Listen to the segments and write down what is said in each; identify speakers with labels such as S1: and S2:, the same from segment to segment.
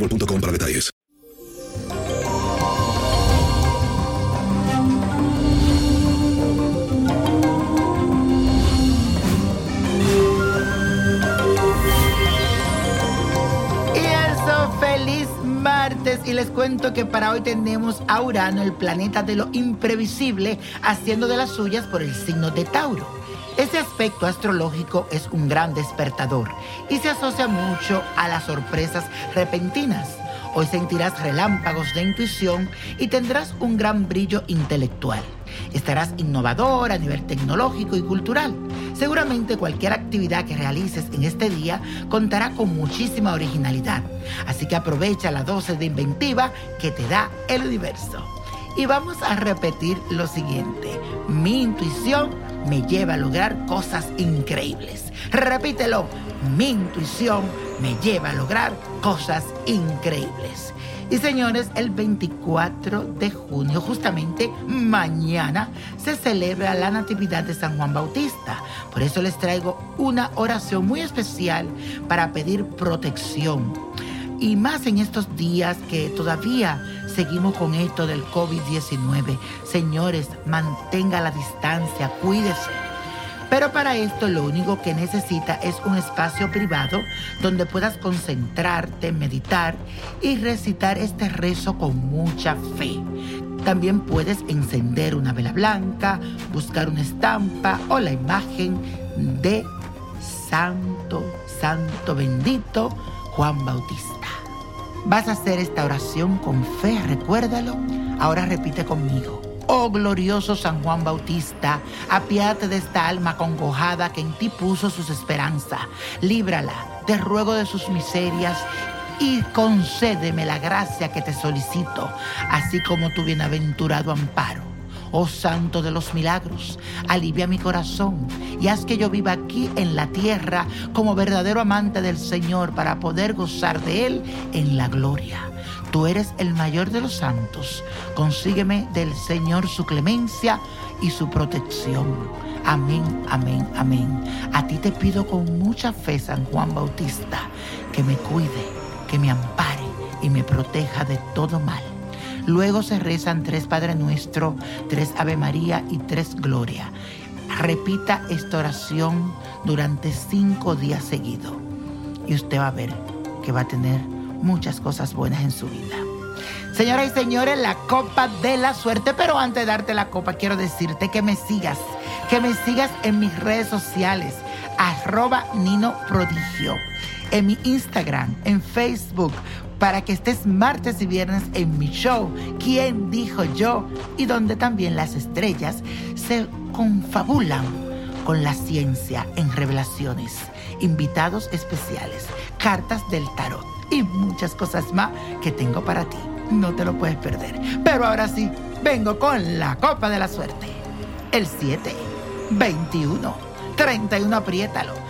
S1: boostmobile.com para detalles.
S2: Martes. Y les cuento que para hoy tenemos a Urano, el planeta de lo imprevisible, haciendo de las suyas por el signo de Tauro. Este aspecto astrológico es un gran despertador y se asocia mucho a las sorpresas repentinas. Hoy sentirás relámpagos de intuición y tendrás un gran brillo intelectual. Estarás innovador a nivel tecnológico y cultural. Seguramente cualquier actividad que realices en este día contará con muchísima originalidad. Así que aprovecha la dosis de inventiva que te da el universo. Y vamos a repetir lo siguiente. Mi intuición me lleva a lograr cosas increíbles. Repítelo. Mi intuición me lleva a lograr cosas increíbles. Y señores, el 24 de junio, justamente mañana, se celebra la Natividad de San Juan Bautista. Por eso les traigo una oración muy especial para pedir protección. Y más en estos días que todavía seguimos con esto del COVID-19. Señores, mantenga la distancia, cuídese. Pero para esto lo único que necesita es un espacio privado donde puedas concentrarte, meditar y recitar este rezo con mucha fe. También puedes encender una vela blanca, buscar una estampa o la imagen de Santo, Santo bendito Juan Bautista. Vas a hacer esta oración con fe, recuérdalo. Ahora repite conmigo. Oh glorioso San Juan Bautista, apiádate de esta alma congojada que en ti puso sus esperanzas. Líbrala, te ruego de sus miserias y concédeme la gracia que te solicito, así como tu bienaventurado amparo. Oh Santo de los milagros, alivia mi corazón y haz que yo viva aquí en la tierra como verdadero amante del Señor para poder gozar de Él en la gloria. Tú eres el mayor de los santos. Consígueme del Señor su clemencia y su protección. Amén, amén, amén. A ti te pido con mucha fe, San Juan Bautista, que me cuide, que me ampare y me proteja de todo mal. Luego se rezan tres Padre Nuestro, tres Ave María y tres Gloria. Repita esta oración durante cinco días seguidos y usted va a ver que va a tener muchas cosas buenas en su vida. Señoras y señores, la copa de la suerte. Pero antes de darte la copa, quiero decirte que me sigas, que me sigas en mis redes sociales, arroba Nino Prodigio. en mi Instagram, en Facebook, para que estés martes y viernes en mi show, ¿Quién dijo yo? Y donde también las estrellas se confabulan con la ciencia en revelaciones, invitados especiales, cartas del tarot y muchas cosas más que tengo para ti. No te lo puedes perder. Pero ahora sí, vengo con la copa de la suerte. El 7, 21, 31, apriétalo.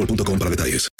S1: boostmobile.com para detalles.